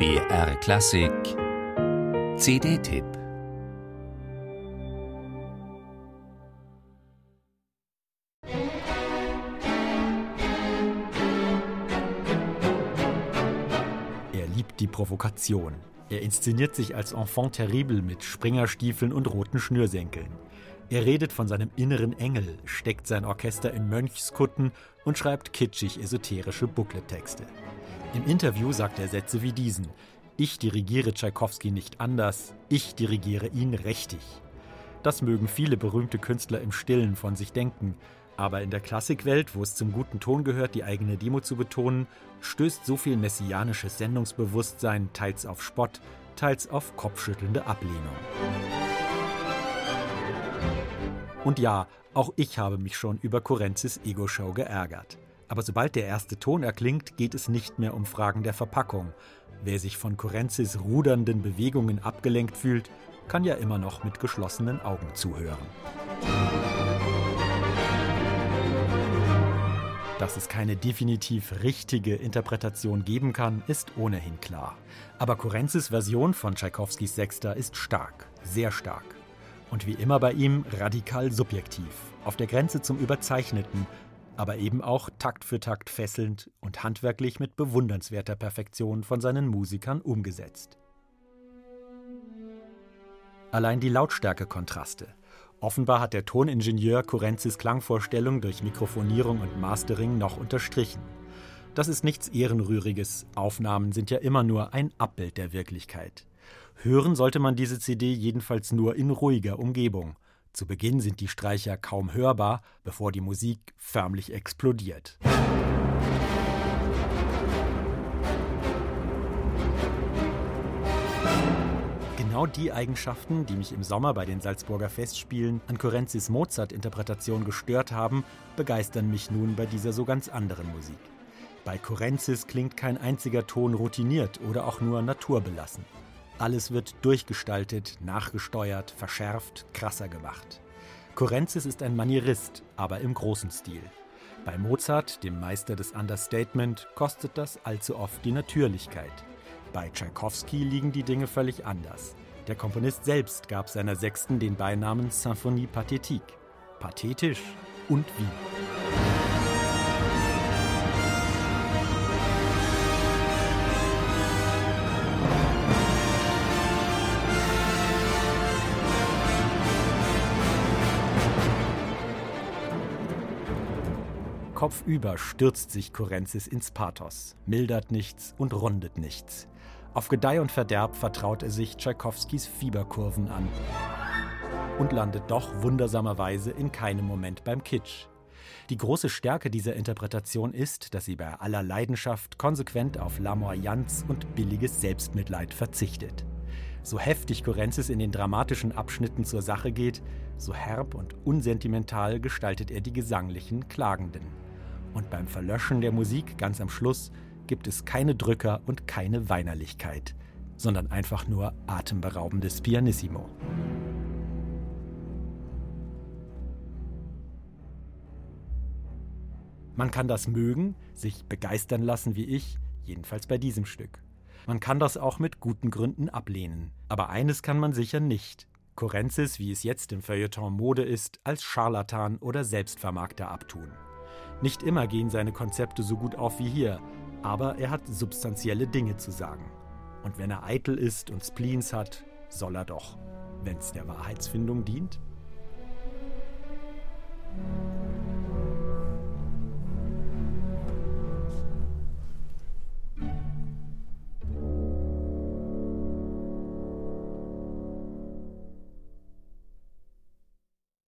BR Klassik CD-Tipp Er liebt die Provokation. Er inszeniert sich als Enfant terrible mit Springerstiefeln und roten Schnürsenkeln. Er redet von seinem inneren Engel, steckt sein Orchester in Mönchskutten und schreibt kitschig esoterische Booklet-Texte. Im Interview sagt er Sätze wie diesen: Ich dirigiere Tschaikowski nicht anders, ich dirigiere ihn richtig. Das mögen viele berühmte Künstler im Stillen von sich denken, aber in der Klassikwelt, wo es zum guten Ton gehört, die eigene Demo zu betonen, stößt so viel messianisches Sendungsbewusstsein teils auf Spott, teils auf kopfschüttelnde Ablehnung. Und ja, auch ich habe mich schon über Korenzis Ego-Show geärgert. Aber sobald der erste Ton erklingt, geht es nicht mehr um Fragen der Verpackung. Wer sich von Korenzis rudernden Bewegungen abgelenkt fühlt, kann ja immer noch mit geschlossenen Augen zuhören. Dass es keine definitiv richtige Interpretation geben kann, ist ohnehin klar. Aber Korenzis Version von Tschaikowskis Sechster ist stark, sehr stark. Und wie immer bei ihm radikal subjektiv, auf der Grenze zum Überzeichneten, aber eben auch Takt für Takt fesselnd und handwerklich mit bewundernswerter Perfektion von seinen Musikern umgesetzt. Allein die Lautstärke-Kontraste. Offenbar hat der Toningenieur Kurenzis Klangvorstellung durch Mikrofonierung und Mastering noch unterstrichen. Das ist nichts Ehrenrühriges, Aufnahmen sind ja immer nur ein Abbild der Wirklichkeit. Hören sollte man diese CD jedenfalls nur in ruhiger Umgebung. Zu Beginn sind die Streicher kaum hörbar, bevor die Musik förmlich explodiert. Genau die Eigenschaften, die mich im Sommer bei den Salzburger Festspielen an Korenzis Mozart-Interpretation gestört haben, begeistern mich nun bei dieser so ganz anderen Musik. Bei Korenzis klingt kein einziger Ton routiniert oder auch nur naturbelassen. Alles wird durchgestaltet, nachgesteuert, verschärft, krasser gemacht. Korenzis ist ein Manierist, aber im großen Stil. Bei Mozart, dem Meister des Understatement, kostet das allzu oft die Natürlichkeit. Bei Tschaikowski liegen die Dinge völlig anders. Der Komponist selbst gab seiner Sechsten den Beinamen Symphonie Pathétique. Pathetisch und wie. Kopfüber stürzt sich Kurenzis ins Pathos, mildert nichts und rundet nichts. Auf Gedeih und Verderb vertraut er sich Tschaikowskis Fieberkurven an und landet doch wundersamerweise in keinem Moment beim Kitsch. Die große Stärke dieser Interpretation ist, dass sie bei aller Leidenschaft konsequent auf Lamoyanz und billiges Selbstmitleid verzichtet. So heftig Kurenzis in den dramatischen Abschnitten zur Sache geht, so herb und unsentimental gestaltet er die gesanglichen Klagenden. Und beim Verlöschen der Musik ganz am Schluss gibt es keine Drücker und keine Weinerlichkeit, sondern einfach nur atemberaubendes Pianissimo. Man kann das mögen, sich begeistern lassen wie ich, jedenfalls bei diesem Stück. Man kann das auch mit guten Gründen ablehnen. Aber eines kann man sicher nicht. Korenzis, wie es jetzt im Feuilleton Mode ist, als Scharlatan oder Selbstvermarkter abtun. Nicht immer gehen seine Konzepte so gut auf wie hier, aber er hat substanzielle Dinge zu sagen. Und wenn er eitel ist und Spleens hat, soll er doch, wenn's der Wahrheitsfindung dient.